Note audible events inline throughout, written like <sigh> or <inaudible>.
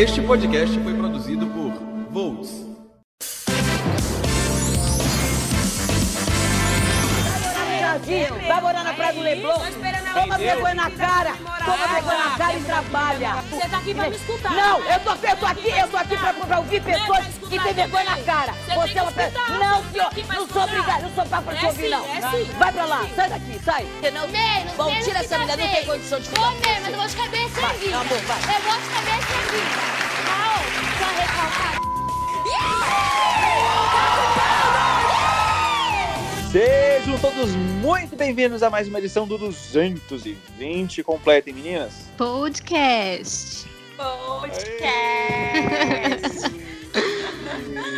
Este podcast foi produzido por Volts. Vai morar na Praia do Leblon. Vergonha na cara. Toma vergonha na cara e trabalha. Você tá aqui pra me escutar. Não, eu tô, eu tô aqui, eu tô aqui pra, pra ouvir pessoas que têm vergonha na cara. Você é uma pessoa. Não, senhor, não sou obrigada, não sou papo pra te É ouvir, não. é. Vai pra lá, sai daqui, sai. Não vem, não Bom, sei, tira essa menina, não tem condição de ficar Vou mesmo, eu vou de cabeça erguida. Eu vou de cabeça erguida. Não, só recalcar. Sejam todos muito bem-vindos a mais uma edição do 220 Completem, meninas. Podcast. Podcast.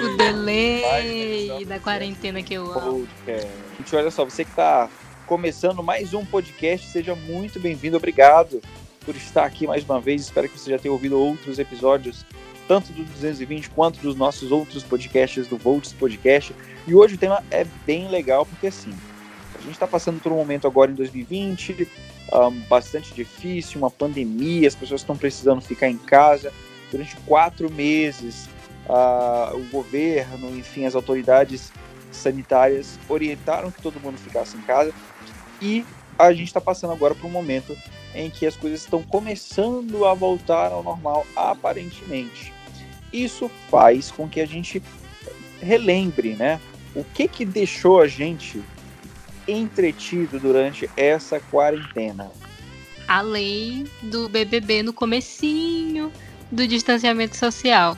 O delay da quarentena que eu amo. Podcast. Gente, olha só, você que está começando mais um podcast, seja muito bem-vindo. Obrigado por estar aqui mais uma vez. Espero que você já tenha ouvido outros episódios, tanto do 220 quanto dos nossos outros podcasts do Volts Podcast. E hoje o tema é bem legal, porque assim, a gente está passando por um momento agora em 2020 um, bastante difícil, uma pandemia, as pessoas estão precisando ficar em casa durante quatro meses. ah, o governo, enfim, as autoridades sanitárias orientaram que todo mundo ficasse em casa e a gente está passando agora por um momento em que as coisas estão começando a voltar ao normal, aparentemente. Isso faz com que a gente relembre, né? O que que deixou a gente entretido durante essa quarentena? A lei do BBB no comecinho do distanciamento social.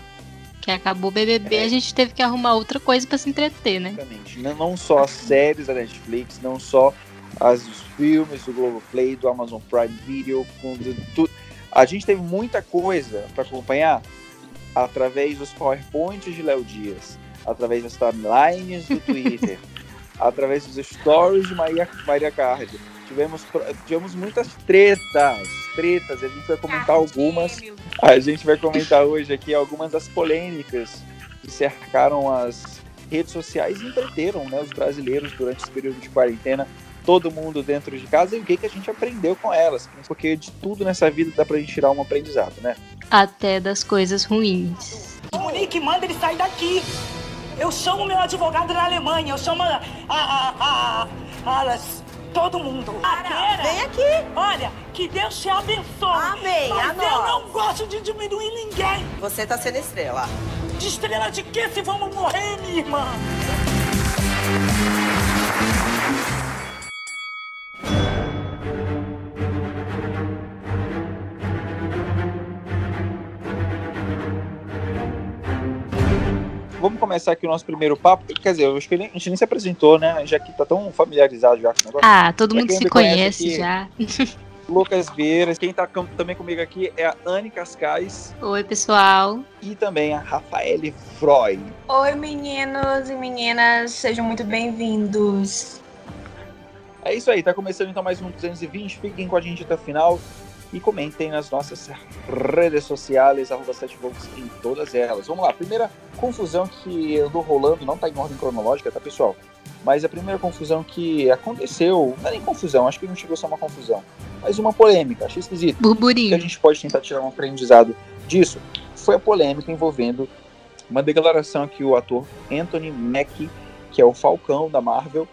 Que acabou o BBB, É. a gente teve que arrumar outra coisa pra se entreter, né? Exatamente. Não, só as séries da Netflix, não só as, os filmes do Globoplay, do Amazon Prime Video, com do- tudo. A gente teve muita coisa para acompanhar através dos PowerPoints de Léo Dias, através das timelines do Twitter, <laughs> através dos stories de Maria, Maria Card. Tivemos, tivemos muitas tretas, tretas, a gente vai comentar algumas. A gente vai comentar hoje aqui algumas das polêmicas que cercaram as redes sociais e entreteram né, os brasileiros durante esse período de quarentena, todo mundo dentro de casa e o que, que a gente aprendeu com elas. Porque de tudo nessa vida dá pra gente tirar um aprendizado, né? Até das coisas ruins. O Munique manda ele sair daqui. Eu chamo meu advogado na Alemanha, eu chamo a. a. a. a, todo mundo. Vem aqui. Olha, que Deus te abençoe. Amém, Mas eu não gosto de diminuir ninguém. Você tá sendo estrela. De estrela de quê se vamos morrer, minha irmã? Vamos começar aqui o nosso primeiro papo. Quer dizer, eu acho que a gente nem se apresentou, né? Já que tá tão familiarizado já com o negócio. Ah, todo Pra mundo se conhece conhece aqui- já. Lucas Vieira, quem tá com- também comigo aqui é a Anne Cascais Oi, pessoal. e também a Rafaele Freud. Oi, meninos e meninas, sejam muito bem-vindos. É isso aí, tá começando então mais um 220. Fiquem com a gente até o final e comentem nas nossas redes sociais, arroba 7 volts em todas elas. Vamos lá, primeira confusão que andou rolando, não tá em ordem cronológica, tá pessoal? Mas a primeira confusão que aconteceu, não é nem confusão, acho que não chegou a ser uma confusão, mas uma polêmica, achei esquisito. que a Burburinho. gente pode tentar tirar um aprendizado disso foi a polêmica envolvendo uma declaração que o ator Anthony Mackie, que é o Falcão da Marvel,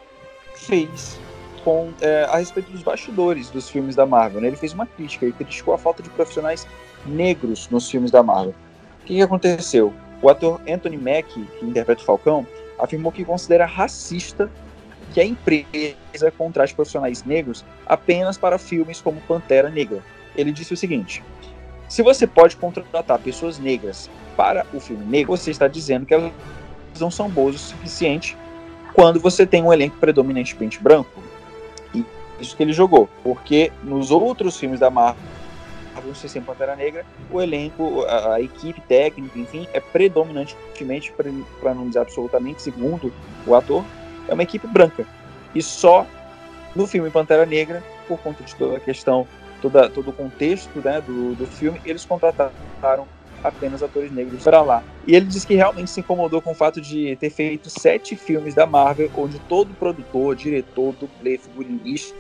fez com é, a respeito dos bastidores dos filmes da Marvel. né? Ele fez uma crítica, ele criticou a falta de profissionais negros nos filmes da Marvel. O que, que aconteceu? O ator Anthony Mackie, que interpreta o Falcão, afirmou que considera racista que a empresa contrate profissionais negros apenas para filmes como Pantera Negra. Ele disse o seguinte: se você pode contratar pessoas negras para o filme negro, você está dizendo que elas não são boas o suficiente quando você tem um elenco predominantemente branco. Isso que ele jogou, porque nos outros filmes da Marvel, Marvel sem Pantera Negra, o elenco, a, a equipe técnica, enfim, é predominantemente, para não dizer absolutamente, segundo o ator, é uma equipe branca. E só no filme Pantera Negra, por conta de toda a questão, toda, todo o contexto né, do, do filme, eles contrataram apenas atores negros para lá. E ele disse que realmente se incomodou com o fato de ter feito sete filmes da Marvel, onde todo produtor, diretor, dublê, figurinista,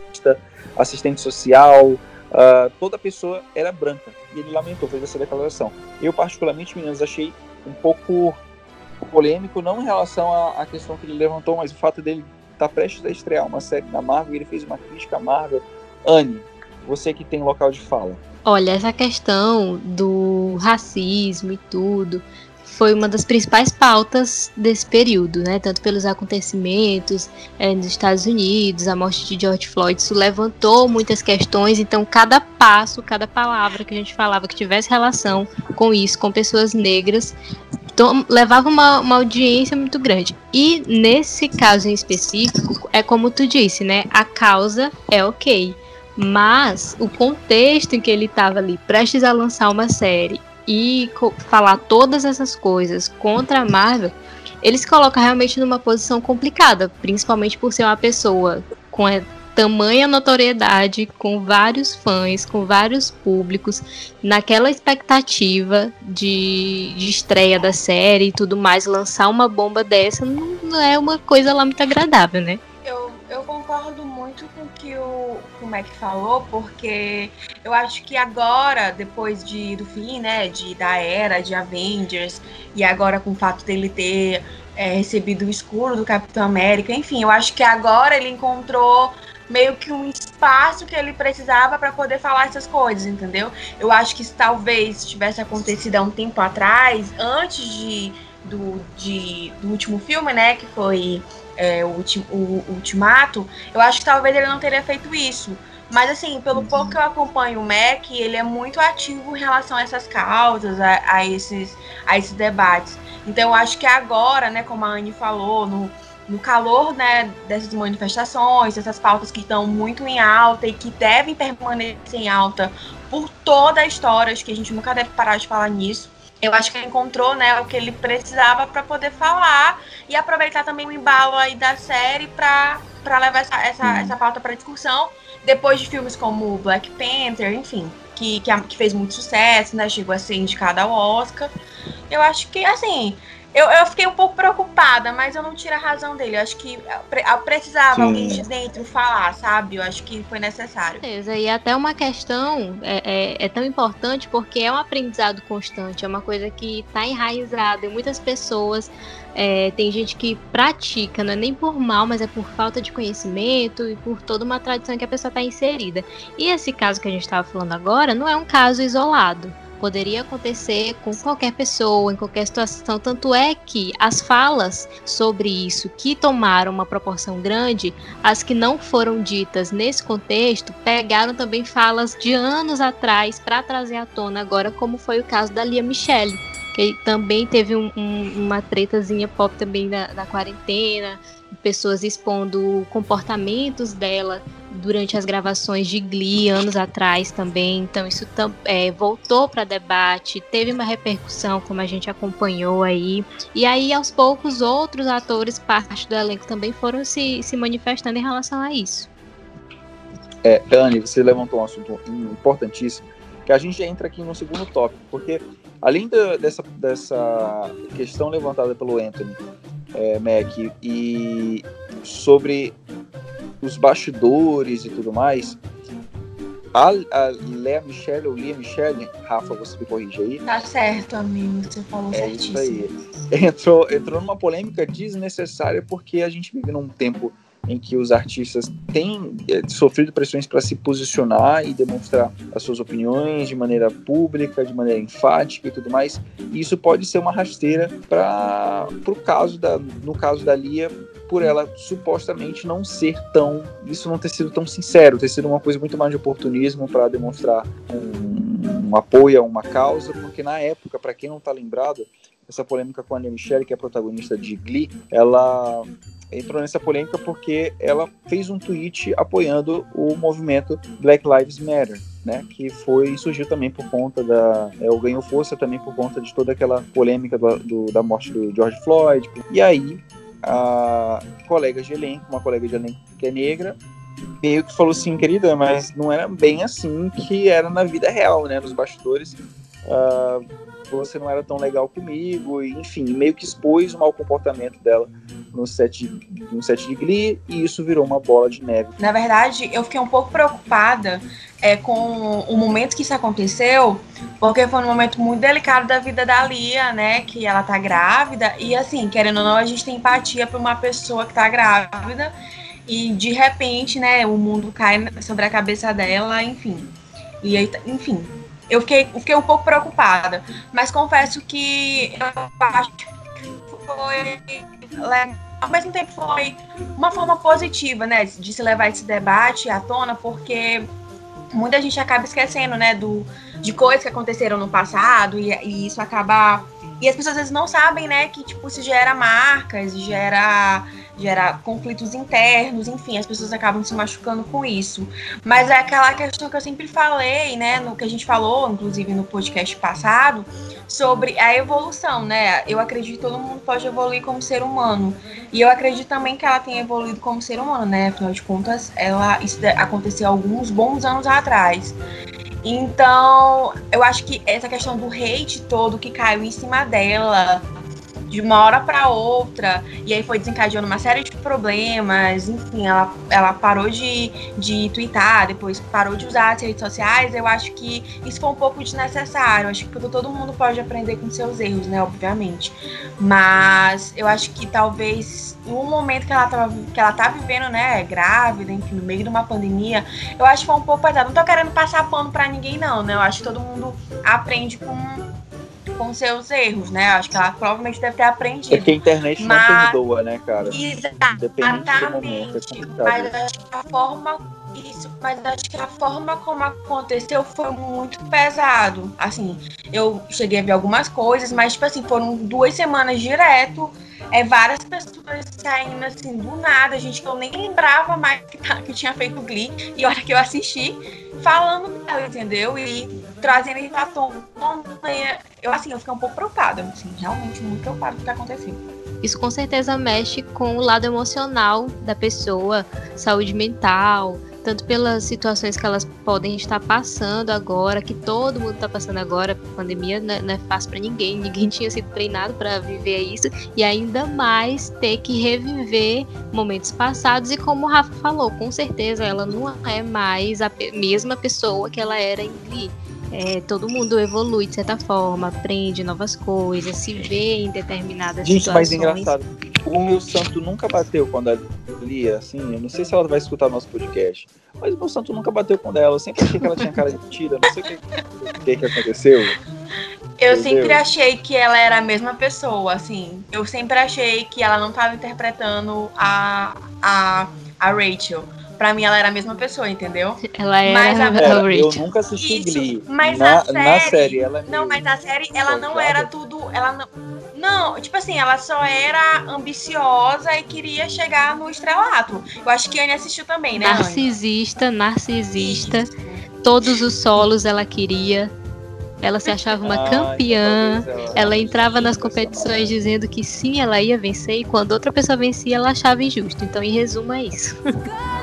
assistente social, uh, toda pessoa era branca. E ele lamentou, fez essa declaração. Eu, particularmente, meninas, achei um pouco polêmico, não em relação à, à questão que ele levantou, mas o fato dele estar tá prestes a estrear uma série na Marvel, ele fez uma crítica à Marvel. Anne, você que tem local de fala. Olha, essa questão do racismo e tudo foi uma das principais pautas desse período, né? Tanto pelos acontecimentos é, nos Estados Unidos, a morte de George Floyd, isso levantou muitas questões. Então, cada passo, cada palavra que a gente falava que tivesse relação com isso, com pessoas negras, levava uma, uma audiência muito grande. E nesse caso em específico, é como tu disse, né? A causa é ok. Mas o contexto em que ele estava ali, prestes a lançar uma série e falar todas essas coisas contra a Marvel, ele se coloca realmente numa posição complicada, principalmente por ser uma pessoa com tamanha notoriedade, com vários fãs, com vários públicos, naquela expectativa de, de estreia da série e tudo mais, lançar uma bomba dessa não é uma coisa lá muito agradável, né? Eu, concordo muito com o que o, Mac falou, porque eu acho que agora, depois de, do fim, né, de, da era de Avengers, e agora com o fato dele ter é, recebido o escuro do Capitão América, enfim, eu acho que agora ele encontrou meio que um espaço que ele precisava para poder falar essas coisas, entendeu? Eu acho que se talvez tivesse acontecido há um tempo atrás, antes de, do, de, do último filme, né, que foi é, o, o, o Ultimato, eu acho que talvez ele não teria feito isso. Mas assim, pelo pouco que eu acompanho o Mac, ele é muito ativo em relação a essas causas, a, a esses, a esses debates. Então eu acho que agora, né, como a Anne falou, no, no calor né, dessas manifestações, essas pautas que estão muito em alta e que devem permanecer em alta por toda a história, acho que a gente nunca deve parar de falar nisso. Eu acho que ele encontrou né, o que ele precisava para poder falar e aproveitar também o embalo aí da série para levar essa, essa, uhum. essa pauta para discussão. Depois de filmes como Black Panther, enfim, que, que, que, fez muito sucesso, né? Chegou a ser indicada ao Oscar. Eu acho que, assim, eu, eu fiquei um pouco preocupada, mas eu não tiro a razão dele. Eu acho que precisava Sim. alguém de dentro falar, sabe? Eu acho que foi necessário. Beleza, e até uma questão é, é, é tão importante porque é um aprendizado constante, é uma coisa que está enraizada em muitas pessoas. É, tem gente que pratica, não é nem por mal, mas é por falta de conhecimento e por toda uma tradição que a pessoa está inserida. E esse caso que a gente estava falando agora não é um caso isolado poderia acontecer com qualquer pessoa, em qualquer situação. Tanto é que as falas sobre isso que tomaram uma proporção grande, as que não foram ditas nesse contexto, pegaram também falas de anos atrás para trazer à tona agora, como foi o caso da Lia Michele que também teve um, um, uma tretazinha pop também da, da quarentena, pessoas expondo comportamentos dela durante as gravações de Glee anos atrás também. Então isso é, voltou para debate, teve uma repercussão como a gente acompanhou aí. E aí aos poucos outros atores, parte do elenco também foram se, se manifestando em relação a isso. É, Dani, você levantou um assunto importantíssimo, que a gente entra aqui no segundo tópico, porque além da, dessa, dessa questão levantada pelo Anthony é, Mac e sobre os bastidores e tudo mais, a, a Lea Michelle ou Lia Michelle, Rafa, você me corrige aí. Tá certo, amigo, você falou é certíssimo. isso aí. Entrou, entrou numa polêmica desnecessária porque a gente vive num tempo em que os artistas têm é, sofrido pressões para se posicionar e demonstrar as suas opiniões de maneira pública, de maneira enfática e tudo mais. E isso pode ser uma rasteira para o caso da, no caso da Lia, por ela supostamente não ser tão, isso não ter sido tão sincero, ter sido uma coisa muito mais de oportunismo para demonstrar um, um, apoio a uma causa, porque na época, para quem não está lembrado, essa polêmica com a Lia Michelle, que é a protagonista de Glee, ela entrou nessa polêmica porque ela fez um tweet apoiando o movimento Black Lives Matter, né, que foi surgiu também por conta da, é, ou ganhou força também por conta de toda aquela polêmica do, do, da morte do George Floyd. E aí a colega de elenco, uma colega de elenco que é negra, meio que falou assim, querida, mas não era bem assim que era na vida real, né? Nos bastidores, uh, você não era tão legal comigo, e, enfim, meio que expôs o mau comportamento dela no set, no set de Glee, e isso virou uma bola de neve. Na verdade, eu fiquei um pouco preocupada é, com o momento que isso aconteceu, porque foi um momento muito delicado da vida da Lia, né? Que ela tá grávida, e assim, querendo ou não, a gente tem empatia por uma pessoa que tá grávida, e de repente, né, o mundo cai sobre a cabeça dela, enfim. E aí, enfim, eu fiquei, fiquei um pouco preocupada, mas confesso que eu acho que foi legal ao mesmo tempo foi uma forma positiva, né, de se levar esse debate à tona, porque muita gente acaba esquecendo, né, do, de coisas que aconteceram no passado e, e isso acaba e as pessoas às vezes não sabem, né, que tipo se gera marcas, gera gera conflitos internos, enfim, as pessoas acabam se machucando com isso. Mas é aquela questão que eu sempre falei, né, no que a gente falou, inclusive no podcast passado, sobre a evolução, né? Eu acredito que todo mundo pode evoluir como ser humano. E eu acredito também que ela tem evoluído como ser humano, né? Afinal de contas, ela isso aconteceu alguns bons anos atrás. Então, eu acho que essa questão do hate todo que caiu em cima dela, de uma hora para outra, e aí foi desencadeando uma série de problemas, enfim, ela, ela parou de, de twittar, depois parou de usar as redes sociais, eu acho que isso foi um pouco desnecessário, acho que todo mundo pode aprender com seus erros, né, obviamente, mas eu acho que talvez no momento que ela, tava, que ela tá vivendo, né, grávida, enfim, no meio de uma pandemia, eu acho que foi um pouco pesado, não tô querendo passar pano para ninguém não, né, eu acho que todo mundo aprende com com seus erros, né? Acho que ela provavelmente deve ter aprendido. É que a internet mas... não perdoa, né, cara? Exatamente. É mas acho que a forma isso, mas acho que a forma como aconteceu foi muito pesado. Assim, eu cheguei a ver algumas coisas, mas tipo assim, foram duas semanas direto é, várias pessoas saindo assim do nada, gente que eu nem lembrava mais que, tá, que tinha feito Glee, e hora que eu assisti, falando dela, entendeu? E trazendo isso à tona. Eu, assim, eu fiquei um pouco preocupada, assim, realmente muito preocupada com o que tá acontecendo. Isso com certeza mexe com o lado emocional da pessoa, saúde mental, tanto pelas situações que elas podem estar passando agora, que todo mundo está passando agora, a pandemia não é, é fácil para ninguém, <laughs> ninguém tinha sido treinado para viver isso, e ainda mais ter que reviver momentos passados, e como o Rafa falou, com certeza ela não é mais a mesma pessoa que ela era em Glee. É, todo mundo evolui de certa forma, aprende novas coisas, se vê em determinadas Gente, situações. Gente, mas engraçado, o meu santo nunca bateu quando ela lia, assim, eu não sei se ela vai escutar nosso podcast, mas o meu santo nunca bateu com ela, eu sempre achei que ela tinha cara de mentira, não sei o que, que, que aconteceu. Eu Entendeu? sempre achei que ela era a mesma pessoa, assim, eu sempre achei que ela não estava interpretando a, a, a Rachel pra mim ela era a mesma pessoa, entendeu? Ela era mas a, a Eu nunca assisti Isso, Glee. Mas na, a série, na série ela é Não, mas a série ela não era tudo, ela não não, tipo assim, ela só era ambiciosa e queria chegar no estrelato. Eu acho que a Anne assistiu também, né? Narcisista, narcisista. Isso. Todos os solos ela queria. Ela se achava uma ah, campeã. Ela, ela entrava nas competições dizendo que sim, ela ia vencer. E quando outra pessoa vencia, ela achava injusto. Então, em resumo, é isso. <laughs>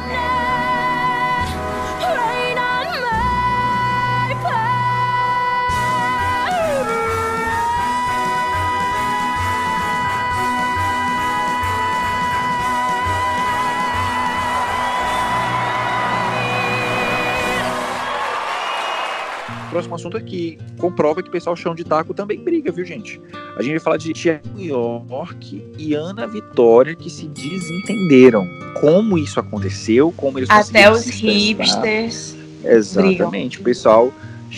próximo assunto aqui comprova que o pessoal chão de taco também briga, viu, gente? A gente vai falar de Tiago York e Ana Vitória que se desentenderam. Como isso aconteceu, como eles Até os hipsters. Exatamente, brigam. o pessoal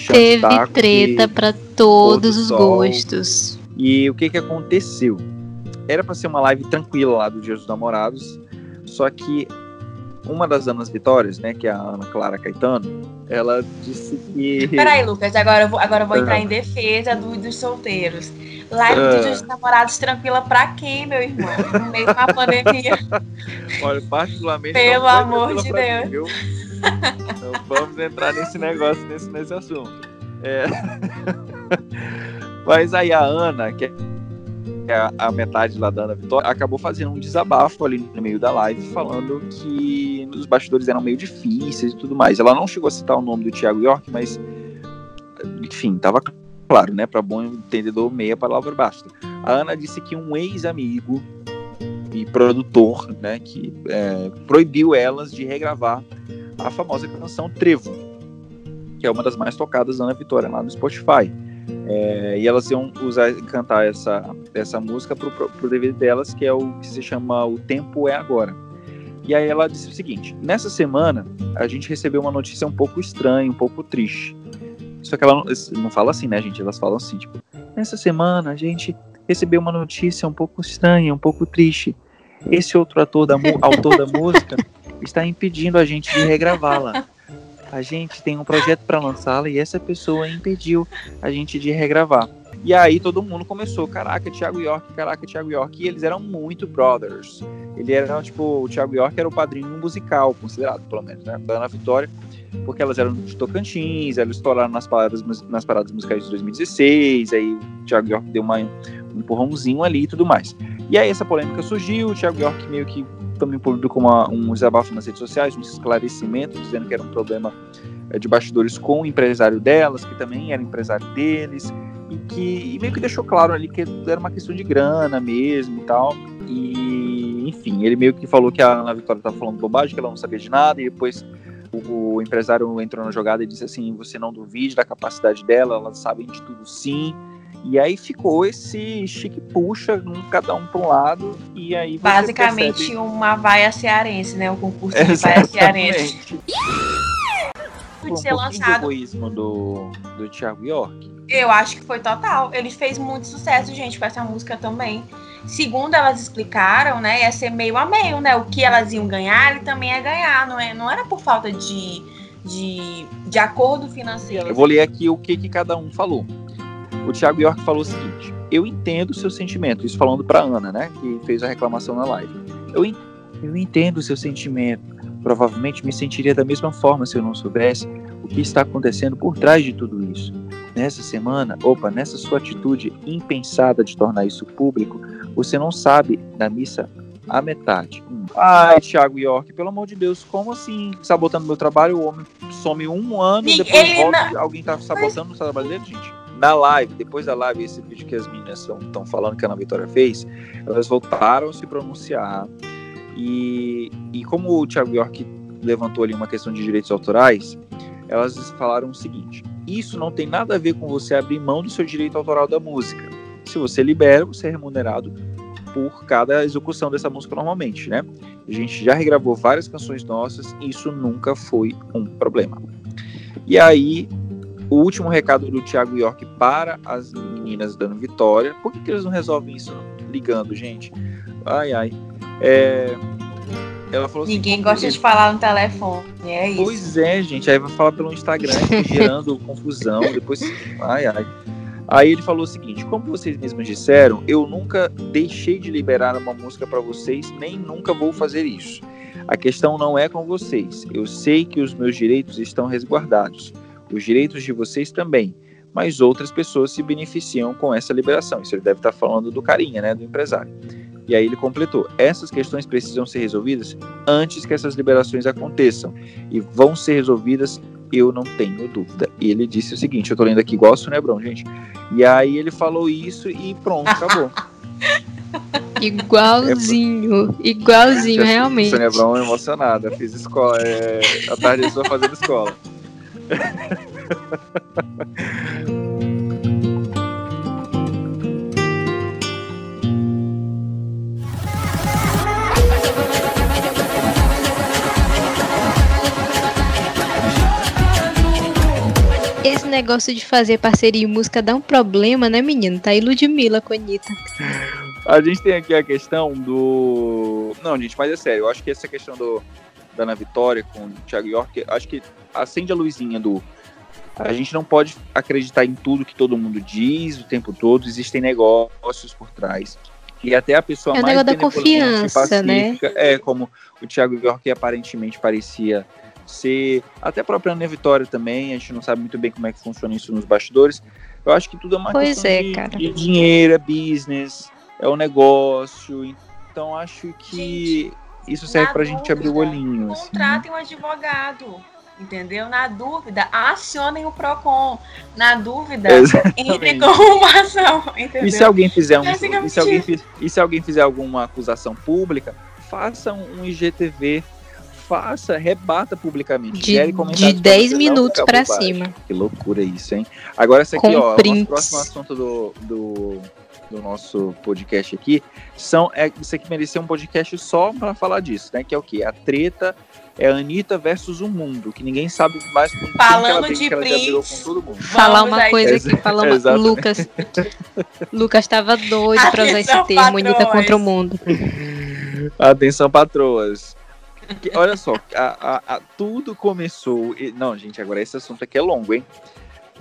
Teve treta para todos os gostos. E o que que aconteceu? Era para ser uma live tranquila lá do Dia dos Namorados, só que uma das Anas Vitórias, né, que é a Ana Clara Caetano, ela disse que. Peraí, Lucas, agora eu vou, agora eu vou entrar em defesa do, dos solteiros. Live uh... dos namorados tranquila pra quem, meu irmão? No meio uma pandemia. <laughs> Olha, particularmente. Pelo amor de Deus. Mim, então vamos entrar nesse negócio, nesse, nesse assunto. É... <laughs> Mas aí a Ana, que é a, a metade lá da Ana Vitória, acabou fazendo um desabafo ali no meio da live, falando que os bastidores eram meio difíceis e tudo mais. Ela não chegou a citar o nome do Thiago York, mas enfim, tava claro, né? Para bom entendedor, meia palavra basta. A Ana disse que um ex-amigo e produtor, né, que é, proibiu elas de regravar a famosa canção Trevo. que é uma das mais tocadas da Ana Vitória lá no Spotify. É, e elas iam usar, cantar essa, essa música pro, pro, pro DVD delas, que é o que se chama O Tempo é Agora. E aí ela disse o seguinte: nessa semana a gente recebeu uma notícia um pouco estranha, um pouco triste. Só que ela não, não fala assim, né, gente? Elas falam assim, tipo, nessa semana a gente recebeu uma notícia um pouco estranha, um pouco triste. Esse outro ator da, autor da <laughs> música está impedindo a gente de regravá-la. A gente tem um projeto para lançá-la e essa pessoa impediu a gente de regravar. E aí todo mundo começou, caraca, Thiago York, caraca, Thiago York. E eles eram muito brothers. Ele era, tipo, o Thiago York era o padrinho musical, considerado, pelo menos, né? Da Ana Vitória, porque elas eram de Tocantins, elas estouraram nas paradas, nas paradas musicais de 2016, aí o Thiago York deu uma, um empurrãozinho ali e tudo mais. E aí essa polêmica surgiu, o Thiago York meio que também publicou uma, um desabafo nas redes sociais, um esclarecimento, dizendo que era um problema é, de bastidores com o empresário delas, que também era empresário deles, e que e meio que deixou claro ali que era uma questão de grana mesmo e tal. E, enfim, ele meio que falou que a Ana Vitória estava falando bobagem, que ela não sabia de nada, e depois o, o empresário entrou na jogada e disse assim: você não duvide da capacidade dela, ela sabe de tudo sim. E aí ficou esse chique puxa, um, cada um para um lado, e aí Basicamente percebe... uma vaia cearense, né? O concurso de vaia cearense. um ser lançado. O egoísmo do, do Thiago York. Eu acho que foi total. Ele fez muito sucesso, gente, com essa música também. Segundo elas explicaram, né, ia ser meio a meio, né? O que elas iam ganhar, ele também ia ganhar, não, é, não era por falta de, de, de acordo financeiro. Eu vou ler aqui o que, que cada um falou. O Thiago York falou o seguinte: Eu entendo o seu sentimento, isso falando para Ana, né, que fez a reclamação na live. Eu, eu entendo o seu sentimento. Provavelmente me sentiria da mesma forma se eu não soubesse o que está acontecendo por trás de tudo isso. Nessa semana, opa, nessa sua atitude impensada de tornar isso público, você não sabe da missa a metade. Hum. Ai, Thiago York, pelo amor de Deus, como assim? Sabotando meu trabalho, o homem some um ano e depois volta, não... alguém tá sabotando o trabalho dele, gente? Na live, depois da live, esse vídeo que as meninas estão falando que a Ana Vitória fez, elas voltaram a se pronunciar. E, e como o Thiago York levantou ali uma questão de direitos autorais, elas falaram o seguinte: isso não tem nada a ver com você abrir mão do seu direito autoral da música. Se você libera, você é remunerado por cada execução dessa música normalmente, né? A gente já regravou várias canções nossas e isso nunca foi um problema. E aí o último recado do Thiago York para as meninas dando vitória. Por que, que eles não resolvem isso ligando, gente? Ai, ai. É... Ela falou assim, Ninguém gosta de falar no telefone, é isso. Pois é, gente. Aí vai falar pelo Instagram, <laughs> gerando confusão. Depois, ai, ai. Aí ele falou o seguinte: como vocês mesmos disseram, eu nunca deixei de liberar uma música para vocês, nem nunca vou fazer isso. A questão não é com vocês. Eu sei que os meus direitos estão resguardados os direitos de vocês também, mas outras pessoas se beneficiam com essa liberação. Isso ele deve estar falando do carinha, né, do empresário. E aí ele completou: essas questões precisam ser resolvidas antes que essas liberações aconteçam e vão ser resolvidas, eu não tenho dúvida. E ele disse o seguinte: eu tô lendo aqui igual Abrão, gente. E aí ele falou isso e pronto, acabou. <laughs> Igualzinho, é, igualzinho, realmente. É emocionada, fiz escola, é, a tarde estou fazendo escola. Esse negócio de fazer parceria em música dá um problema, né, menino? Tá aí Ludmilla com a Anitta. A gente tem aqui a questão do. Não, gente, mas é sério, eu acho que essa questão do, da Ana Vitória com o Thiago York, acho que acende a luzinha do. A gente não pode acreditar em tudo que todo mundo diz o tempo todo, existem negócios por trás. E até a pessoa é mais da confiança, né? É, como o Thiago York aparentemente parecia ser, até a própria Ana Vitória também, a gente não sabe muito bem como é que funciona isso nos bastidores. Eu acho que tudo é uma pois questão é, de, cara. de dinheiro, é business, é o um negócio. Então acho que gente, isso serve pra dúvida, gente abrir o olhinho. Assim. Contratem assim. um advogado entendeu? Na dúvida, acionem o PROCON. Na dúvida, entre com uma ação, entendeu? E se alguém fizer um, e se alguém, e se alguém fizer alguma acusação pública, faça um IGTV, faça, rebata publicamente. De, de comentários pra 10 você não minutos bobagem. cima. Que loucura isso, hein? Agora, essa aqui, Com ó, o próximo assunto do, do, do nosso podcast aqui são. É, isso aqui merecia um podcast só pra falar disso, né? Que é o quê? A treta é a Anitta versus o mundo, que ninguém sabe mais que ela Falando de que ela brigou prints. com todo mundo. Falar uma aí. coisa aqui, falar uma... exatamente. Lucas. <laughs> Lucas tava doido pra usar esse termo, Anitta contra o mundo. Atenção, patroas. Que- olha só, a- a- a- tudo começou. e- Não, gente, agora esse assunto aqui é longo, hein?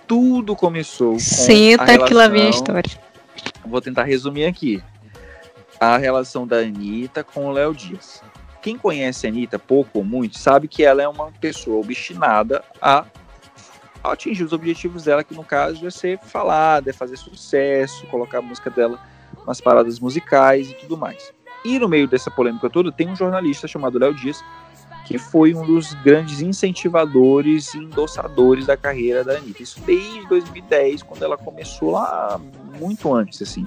Tudo começou. Com a Senta que lá vem a história. Vou tentar resumir aqui. A relação da Anitta com o Léo Dias. Quem conhece a Anitta, pouco ou muito, sabe que ela é uma pessoa obstinada a atingir os objetivos dela, que no caso é ser falada, é fazer sucesso, colocar a música dela nas paradas musicais e tudo mais. E no meio dessa polêmica toda, tem um jornalista chamado Léo Dias, que foi um dos grandes incentivadores e endossadores da carreira da Anitta. Isso desde 2010, quando ela começou lá muito antes, assim.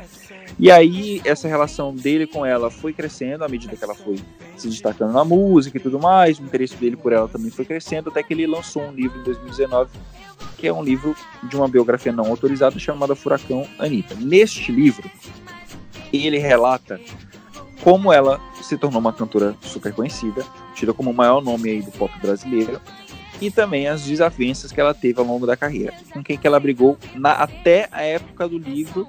E aí, essa relação dele com ela foi crescendo à medida que ela foi se destacando na música e tudo mais. O interesse dele por ela também foi crescendo, até que ele lançou um livro em 2019, que é um livro de uma biografia não autorizada chamada Furacão Anitta. Neste livro, ele relata como ela se tornou uma cantora super conhecida, tida como o maior nome aí do pop brasileiro, e também as desavenças que ela teve ao longo da carreira, com quem que ela brigou na- até a época do livro,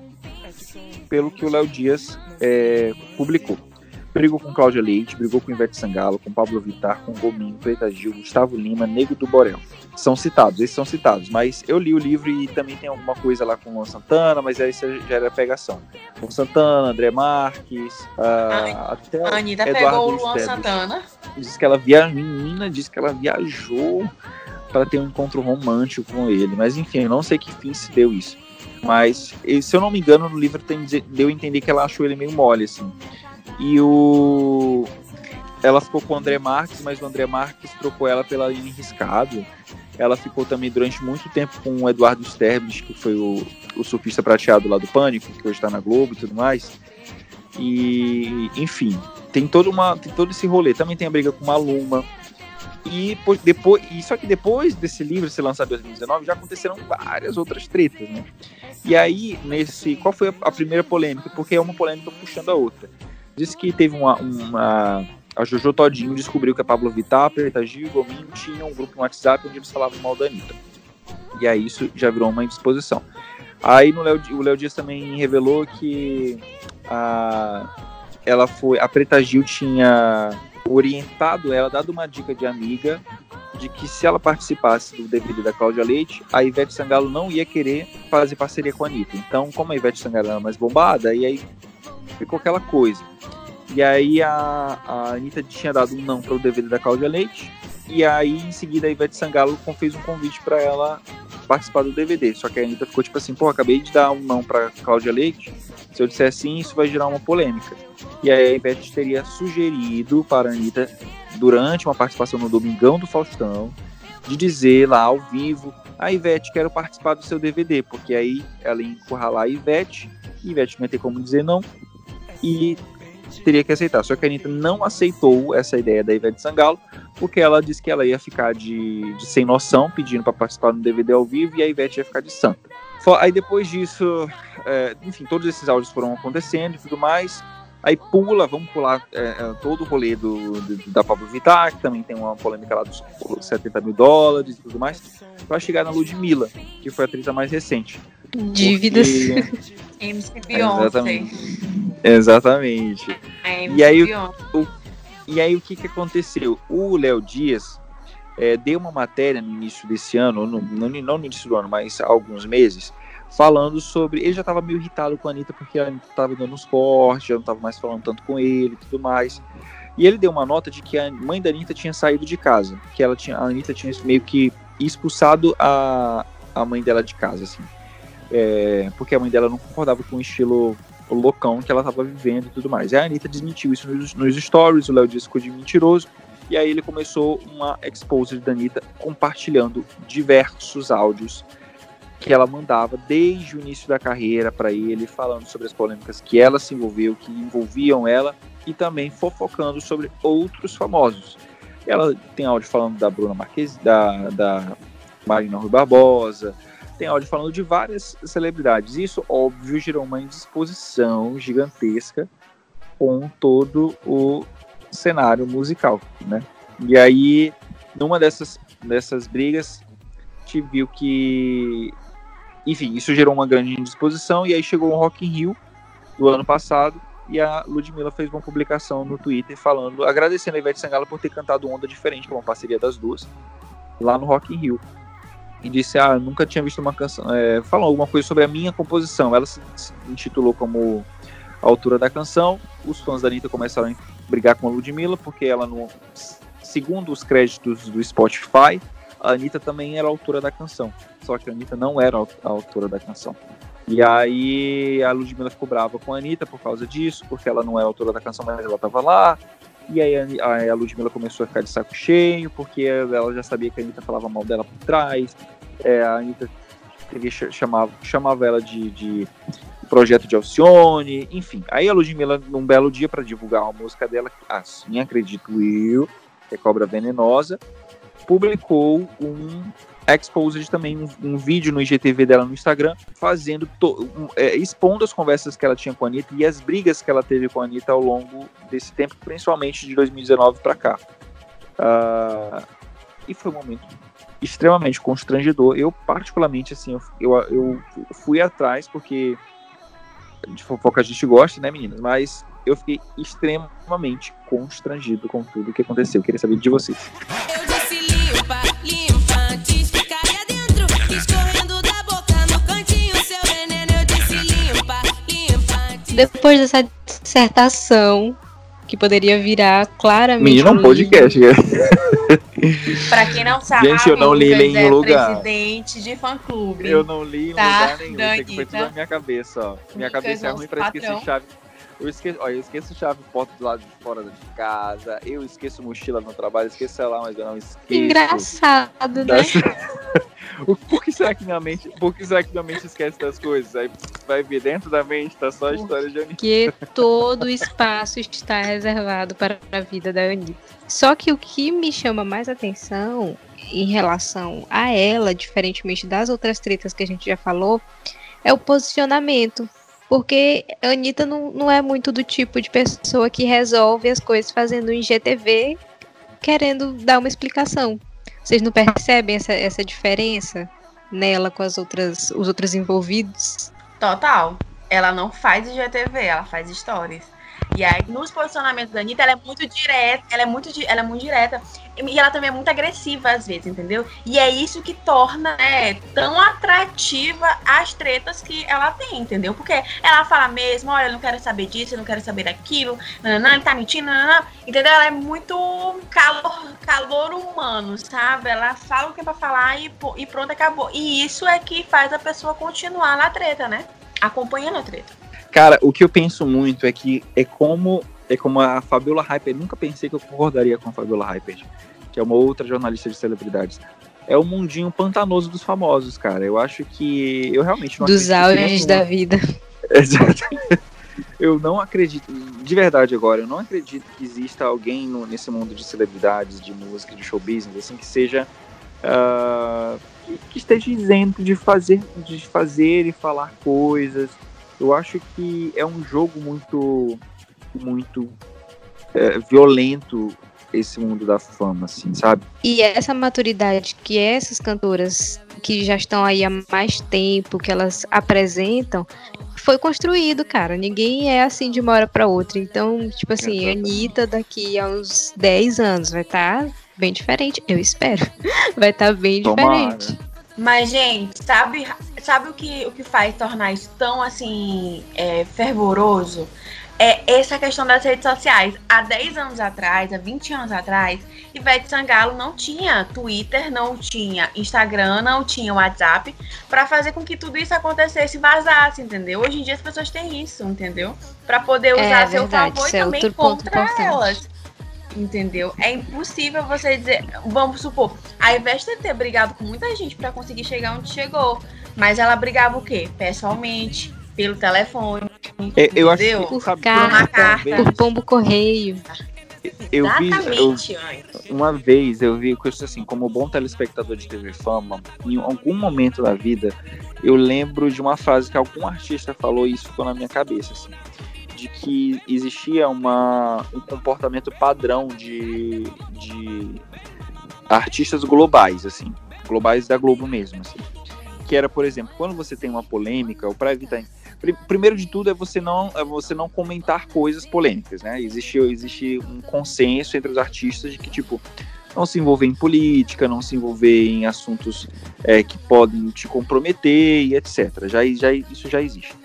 pelo que o Léo Dias é, publicou. Brigou com Cláudia Leite, brigou com Ivete Sangalo, com Pablo Vittar, com Gominho, Preta Gil, Gustavo Lima, Nego do Borel. São citados, esses são citados, mas eu li o livro e também tem alguma coisa lá com o Luan Santana, mas aí já era pegação. Luan Santana, André Marques, ah, até A Anitta Eduardo pegou o Luan. Santana. Diz que ela via, a menina disse que ela viajou para ter um encontro romântico com ele, mas enfim, eu não sei que fim se deu isso. Mas, se eu não me engano, no livro tem, deu a entender que ela achou ele meio mole, assim. E o. Ela ficou com o André Marques, mas o André Marques trocou ela pela Aline Riscado. Ela ficou também durante muito tempo com o Eduardo Sterblich, que foi o, o surfista prateado lá do Pânico, que hoje está na Globo e tudo mais. E, enfim, tem, toda uma, tem todo esse rolê. Também tem a briga com Maluma. E po- depois, e só que depois desse livro ser lançado em 2019, já aconteceram várias outras tretas, né? E aí, nesse. Qual foi a primeira polêmica? Porque é uma polêmica puxando a outra. Diz que teve uma. uma a Jojo Todinho descobriu que a Pablo Vittar, Preta Gil e Gominho tinham um grupo no WhatsApp onde eles falavam mal da Anitta. E aí isso já virou uma indisposição. Aí no Léo, o Léo Dias também revelou que a, ela foi. A Preta Gil tinha orientado ela, dado uma dica de amiga, de que se ela participasse do DVD da Cláudia Leite, a Ivete Sangalo não ia querer fazer parceria com a Anitta. Então, como a Ivete Sangalo era mais bombada, e aí ficou aquela coisa. E aí a, a Anitta tinha dado um não para o DVD da Cláudia Leite, e aí em seguida a Ivete Sangalo fez um convite para ela participar do DVD. Só que a Anitta ficou tipo assim, pô, acabei de dar um não para Cláudia Leite, se eu disser sim, isso vai gerar uma polêmica. E aí a Ivete teria sugerido para a Anitta, durante uma participação no Domingão do Faustão, de dizer lá ao vivo, a Ivete, quero participar do seu DVD, porque aí ela ia encurralar a Ivete, e Ivete não ia ter como dizer não, e teria que aceitar. Só que a Anitta não aceitou essa ideia da Ivete Sangalo, porque ela disse que ela ia ficar de, de sem noção, pedindo para participar do DVD ao vivo, e a Ivete ia ficar de santa. Aí depois disso, é, enfim, todos esses áudios foram acontecendo e tudo mais. Aí pula, vamos pular é, é, todo o rolê do, do- da Pablo Vittar, que também tem uma polêmica lá dos 70 mil dólares e tudo mais, para chegar na Ludmilla, que foi a treta mais recente. Dívidas. Porque- <laughs> MC Beyoncé. Exatamente. Exatamente. A MC E aí, Beyoncé. E aí o que, que aconteceu? O Léo Dias é, deu uma matéria no início desse ano, no, no- não no início do ano, mas há alguns meses, falando sobre. Ele já estava meio irritado com a Anitta porque a Anitta estava dando uns cortes, já não estava mais falando tanto com ele e tudo mais. E ele deu uma nota de que a mãe da Anitta tinha saído de casa, que ela tinha, a Anitta tinha meio que expulsado a, a mãe dela de casa, assim. É, porque a mãe dela não concordava com o estilo loucão que ela estava vivendo e tudo mais. E a Anitta desmentiu isso nos, nos stories, o Léo disse ficou de mentiroso, e aí ele começou uma exposed da Anitta compartilhando diversos áudios que ela mandava desde o início da carreira para ele, falando sobre as polêmicas que ela se envolveu, que envolviam ela, e também fofocando sobre outros famosos. Ela tem áudio falando da Bruna Marques, da, da Marina Rui Barbosa, tem áudio falando de várias celebridades. Isso, óbvio, gerou uma indisposição gigantesca com todo o cenário musical, né? E aí, numa dessas, dessas brigas, te viu que, enfim, isso gerou uma grande indisposição e aí chegou o Rock in Rio do ano passado e a Ludmilla fez uma publicação no Twitter falando, agradecendo a Ivete Sangalo por ter cantado Onda Diferente, que é uma parceria das duas, lá no Rock in Rio. E disse, ah, nunca tinha visto uma canção, é, falou alguma coisa sobre a minha composição. Ela se, intitulou como autora da canção. Os fãs da Anitta começaram a brigar com a Ludmilla, porque ela não, segundo os créditos do Spotify, a Anitta também era autora da canção. Só que a Anitta não era a autora da canção. E aí a Ludmilla ficou brava com a Anitta por causa disso, porque ela não é autora da canção, mas ela estava lá. E aí a, a Ludmilla começou a ficar de saco cheio, porque ela já sabia que a Anitta falava mal dela por trás. É, a Anitta chamava, chamava ela de, de projeto de Alcione, enfim. Aí a Ludmilla, num belo dia, para divulgar uma música dela, assim acredito eu, que é Cobra Venenosa, publicou um exposed também um, um, vídeo no IGTV dela no Instagram, fazendo um, é, expondo as conversas que ela tinha com a Anitta e as brigas que ela teve com a Anitta ao longo desse tempo, principalmente de 2019 para cá. Uh, e foi um momento extremamente constrangedor. Eu, particularmente, assim, eu, eu, eu fui atrás, porque de fofoca a gente gosta, né, meninas? Mas eu fiquei extremamente constrangido com tudo que aconteceu. Eu queria saber de vocês. Eu disse Depois dessa dissertação, que poderia virar claramente. Menina, um podcast. Né? <laughs> pra quem não sabe, Gente, eu não li em é lugar. presidente de fã-clube. Eu não li em tá? lugar nenhum. Isso aqui foi tudo na minha cabeça, ó. Minha cabeça é ruim pra esquecer chave. Eu esqueço, ó, eu esqueço chave porta do lado de fora de casa, eu esqueço mochila no trabalho, esqueço sei lá, mas eu não esqueço. Engraçado, né? <laughs> por que será que minha mente, por que será que minha mente esquece das coisas? Aí vai ver dentro da mente, tá só a história de Anitta. Porque todo o espaço está reservado para a vida da Anitta. Só que o que me chama mais atenção em relação a ela, diferentemente das outras tretas que a gente já falou, é o posicionamento. Porque a Anitta não, não é muito do tipo de pessoa que resolve as coisas fazendo um IGTV querendo dar uma explicação. Vocês não percebem essa, essa diferença nela com as outras, os outros envolvidos? Total. Ela não faz IGTV, ela faz stories. E aí, nos posicionamentos da Anitta, ela é muito direta, ela é muito, ela é muito direta. E ela também é muito agressiva às vezes, entendeu? E é isso que torna né, tão atrativa as tretas que ela tem, entendeu? Porque ela fala mesmo, olha, eu não quero saber disso, eu não quero saber daquilo, nananã, ele tá mentindo, nananã, entendeu? Ela é muito calor, calor humano, sabe? Ela fala o que é pra falar e, e pronto, acabou. E isso é que faz a pessoa continuar na treta, né? Acompanhando a treta. Cara, o que eu penso muito é que é como é como a Fabiola Hyper. Nunca pensei que eu concordaria com a Fabiola Hyper, que é uma outra jornalista de celebridades. É o mundinho pantanoso dos famosos, cara. Eu acho que eu realmente não dos auges da vida. <laughs> Exato. Eu não acredito, de verdade agora, eu não acredito que exista alguém no, nesse mundo de celebridades, de música, de show business, assim, que seja uh, que, que esteja isento de fazer, de fazer e falar coisas eu acho que é um jogo muito, muito é, violento esse mundo da fama, assim, sabe? E essa maturidade que essas cantoras que já estão aí há mais tempo, que elas apresentam, foi construído, cara. Ninguém é assim de uma hora para outra. Então, tipo assim, a Anitta daqui a uns 10 anos vai estar tá bem diferente, eu espero. <laughs> Vai estar tá bem Tomara. diferente. Mas, gente, sabe, sabe o, que, o que faz tornar isso tão assim é, fervoroso? É essa questão das redes sociais. Há 10 anos atrás, há 20 anos atrás, Ivete Sangalo não tinha Twitter, não tinha Instagram, não tinha WhatsApp para fazer com que tudo isso acontecesse e vazasse, entendeu? Hoje em dia as pessoas têm isso, entendeu? Para poder usar é, a seu verdade, favor e é também contra elas entendeu? É impossível você dizer, vamos supor, a Ivete deve ter brigado com muita gente para conseguir chegar onde chegou, mas ela brigava o quê? Pessoalmente, pelo telefone, é, eu acho que, por, carta, por carta, por pombo correio. Eu vi, eu, uma vez eu vi que assim, como bom telespectador de TV Fama, em algum momento da vida, eu lembro de uma frase que algum artista falou e isso ficou na minha cabeça, assim, de que existia uma, um comportamento padrão de, de artistas globais, assim, globais da Globo mesmo, assim. Que era, por exemplo, quando você tem uma polêmica, ou para evitar primeiro de tudo é você não é você não comentar coisas polêmicas, né? Existe existe um consenso entre os artistas de que tipo não se envolver em política, não se envolver em assuntos é, que podem te comprometer e etc. Já, já isso já existe.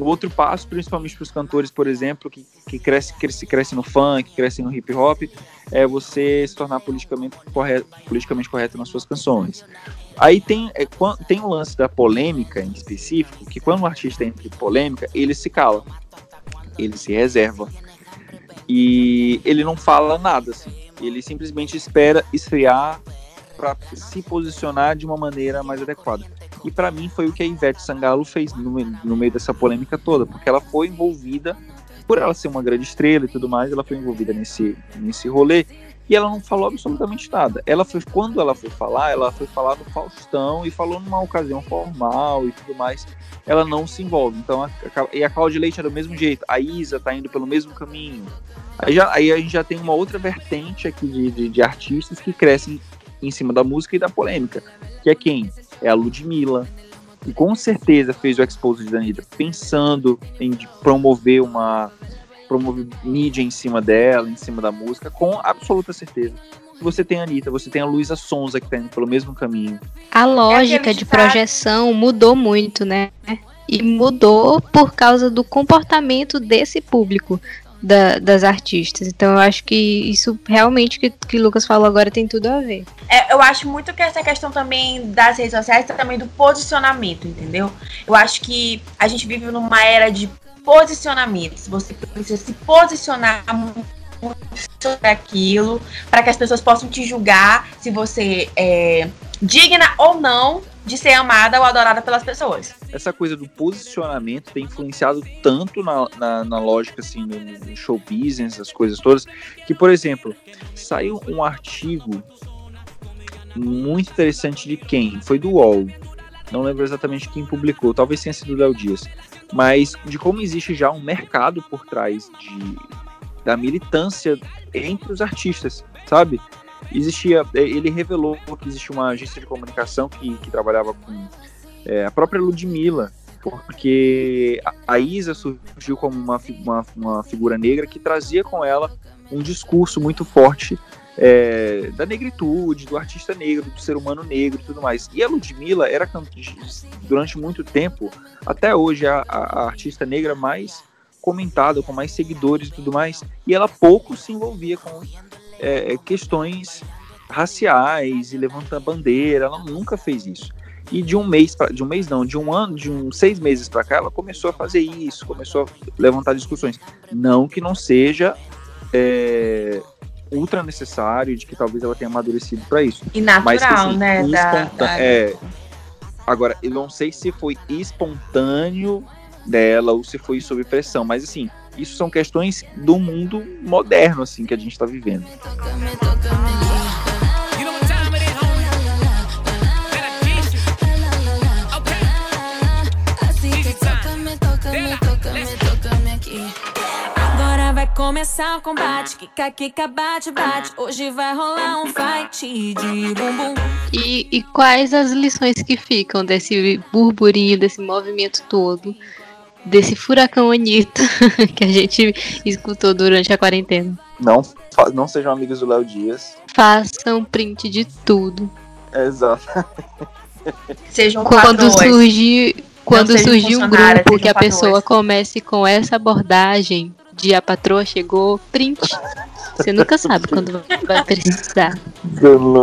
O outro passo, principalmente para os cantores, por exemplo, que, que cresce, cresce, cresce no funk, cresce no hip hop, é você se tornar politicamente correto, politicamente correto nas suas canções. Aí tem, é, tem o lance da polêmica em específico, que quando o artista entra em polêmica, ele se cala, ele se reserva. E ele não fala nada, assim. Ele simplesmente espera esfriar para se posicionar de uma maneira mais adequada. E para mim foi o que a Ivete Sangalo fez no, no, meio dessa polêmica toda, porque ela foi envolvida, por ela ser uma grande estrela e tudo mais, ela foi envolvida nesse, nesse rolê e ela não falou absolutamente nada. Ela foi, quando ela foi falar, ela foi falar no Faustão e falou numa ocasião formal e tudo mais. Ela não se envolve. Então, a, a, e a Cláudia Leite é do mesmo jeito. A Isa tá indo pelo mesmo caminho. Aí, já, aí a gente já tem uma outra vertente aqui de, de, de artistas que crescem em cima da música e da polêmica. Que é quem? É a Ludmilla, e com certeza fez o Expose de Anitta pensando em promover uma promover mídia em cima dela, em cima da música, com absoluta certeza. Você tem a Anitta, você tem a Luísa Sonza que tá indo pelo mesmo caminho. A lógica é de projeção mudou muito, né? E mudou por causa do comportamento desse público. Da, das artistas. Então eu acho que isso realmente que, que o Lucas falou agora tem tudo a ver. É, eu acho muito que essa questão também das redes sociais também do posicionamento, entendeu? Eu acho que a gente vive numa era de posicionamentos. Você precisa se posicionar sobre aquilo para que as pessoas possam te julgar se você é digna ou não de ser amada ou adorada pelas pessoas. Essa coisa do posicionamento tem influenciado tanto na, na, na lógica assim, no, no show business, as coisas todas, que, por exemplo, saiu um artigo muito interessante de quem? Foi do UOL. Não lembro exatamente quem publicou, talvez tenha sido o Léo Dias mas de como existe já um mercado por trás de, da militância entre os artistas, sabe? Existia, é, ele revelou que existia uma agência de comunicação que, que trabalhava com é, a própria Ludmilla, porque a Isa surgiu como uma, uma, uma figura negra que trazia com ela um discurso muito forte é, da negritude, do artista negro, do ser humano negro e tudo mais. E a Ludmilla era, durante muito tempo, até hoje, a, a, artista negra mais comentada, com mais seguidores e tudo mais, e ela pouco se envolvia com é, questões raciais e levanta bandeira, ela nunca fez isso. E de um mês, pra, de um mês não, de um ano, de uns seis meses para cá, ela começou a fazer isso, começou a levantar discussões. Não que não seja é, ultra necessário, de que talvez ela tenha amadurecido para isso. E natural, Mas, assim, né? Da, da... É, agora, eu não sei se foi espontâneo dela ou se foi sob pressão, mas assim, isso são questões do mundo moderno, assim, que a gente está vivendo. começar o combate. Kika, kika, bate, bate. Hoje vai rolar um fight de bumbum. E, e quais as lições que ficam desse burburinho, desse movimento todo? Desse furacão Anitta <laughs> que a gente escutou durante a quarentena. Não, não sejam amigos do Léo Dias. Façam print de tudo. Exato. Sejam quando surgir quando surgir um grupo que a pessoa comece com essa abordagem, de a patroa chegou, print. Você nunca sabe quando vai precisar.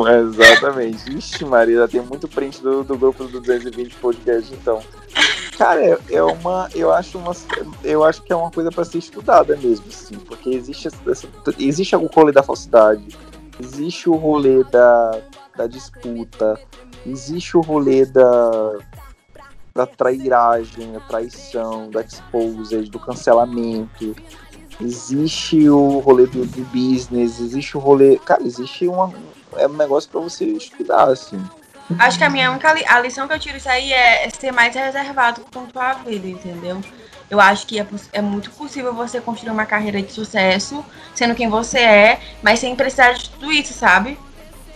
exatamente. Ixi, Maria, tem muito print do, do grupo do 220 podcast, então. Cara, é, é, uma. Eu acho uma. Eu acho que é uma coisa para ser estudada mesmo, assim, porque existe, essa, existe o rolê da falsidade, existe o rolê da, da disputa, existe o rolê da da trairagem, da traição, da exposed, do cancelamento. Existe o rolê do, do business, existe o rolê. Cara, existe uma, é um negócio para você estudar, assim. Acho que a minha única li a lição que eu tiro isso aí é ser mais reservado com a tua vida, entendeu? Eu acho que é, é, muito possível você construir uma carreira de sucesso, sendo quem você é, mas sem precisar de tudo isso, sabe?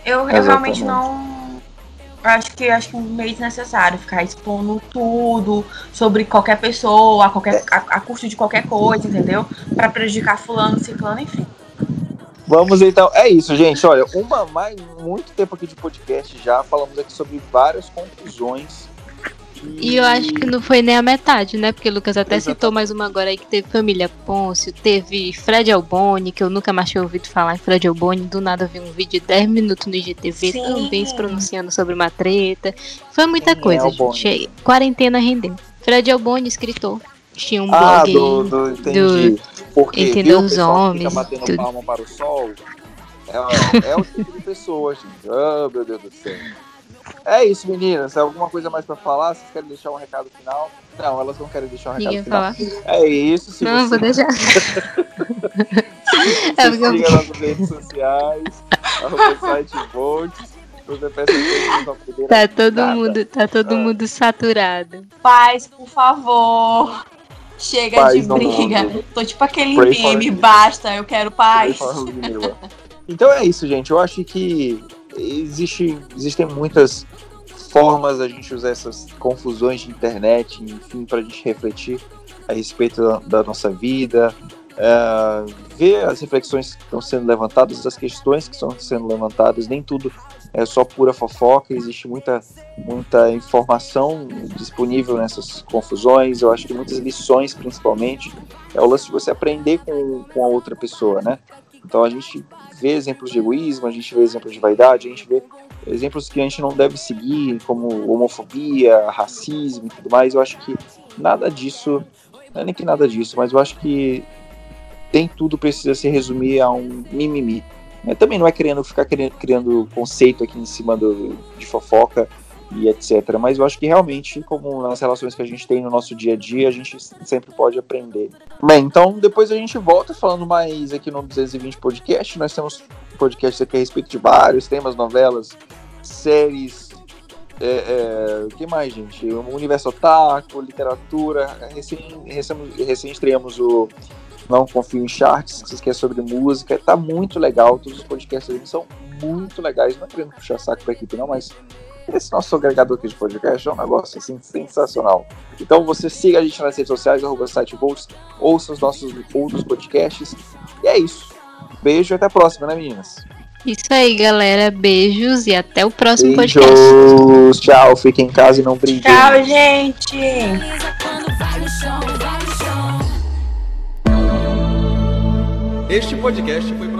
Eu, eu realmente não. Acho que acho que meio desnecessário ficar expondo tudo sobre qualquer pessoa, a, qualquer, a, a custo de qualquer coisa, entendeu? Para prejudicar fulano, ciclano, enfim. Vamos então, é isso, gente. Olha, uma mais muito tempo aqui de podcast já falamos aqui sobre várias conclusões. E, eu acho que não foi nem a metade, né? Porque o Lucas até Exatamente. citou mais uma agora aí que teve Família Pôncio, teve Fred Alboni, que eu nunca mais tinha ouvido falar em Fred Alboni, do nada vi um vídeo de 10 minutos no IGTV Sim. também se pronunciando sobre uma treta. Foi muita Sim, coisa, gente. Quarentena rendeu. Fred Alboni, escritor. Tinha um ah, blog do, do, entendi. do porque Entendeu os homens. Fica batendo tudo. palma para o sol. É, é o tipo de pessoa, gente. Oh, meu Deus do céu. É isso, meninas. Alguma coisa mais para falar? Vocês querem deixar um recado final? Não, elas não querem deixar um recado Ninguém final. Falar. É isso. Se não, você... <laughs> vou deixar. é siga nas redes sociais, arroba site Volts. Tá todo nada. mundo, tá todo ah. mundo saturado. Paz, por favor. Chega paz de briga. Tô tipo aquele Pray meme, basta, eu quero paz. então é isso, gente. Eu acho que existe, existem muitas formas a gente usar essas confusões de internet, enfim, para a gente refletir a respeito da, da nossa vida, uh, ver as reflexões que estão sendo levantadas, as questões que estão sendo levantadas, nem tudo é só pura fofoca, existe muita, muita informação disponível nessas confusões, eu acho que muitas lições, principalmente, é o lance de você aprender com, com a outra pessoa, né? Então a gente vê exemplos de egoísmo, a gente vê exemplos de vaidade, a gente vê exemplos que a gente não deve seguir, como homofobia, racismo e tudo mais. Eu acho que nada disso, não é nem que nada disso, mas eu acho que tem tudo precisa se resumir a um mimimi. Né? Também não é querendo ficar querendo, criando conceito aqui em cima do, de fofoca e etc. Mas eu acho que realmente, como nas relações que a gente tem no nosso dia a dia, a gente sempre pode aprender. Bem, então depois a gente volta falando mais aqui no 220 Podcast. Nós temos podcasts aqui a respeito de vários temas, novelas, séries. É, é, o que mais, gente? O universo otaku, literatura. Recém, recém, estreamos o não confio em charts, que é sobre música. Tá muito legal, todos os podcasts são muito legais. Não é querendo puxar saco pra equipe, não, mas esse nosso agregador aqui de podcast é um negócio assim sensacional. Então você siga a gente nas redes sociais, arroba site Volts, ouça os nossos outros podcasts. E é isso. Beijo e até a próxima, né, meninas? Isso aí, galera. Beijos e até o próximo Beijos. podcast. Tchau, fiquem em casa e não briguem. Tchau, gente. Este podcast foi.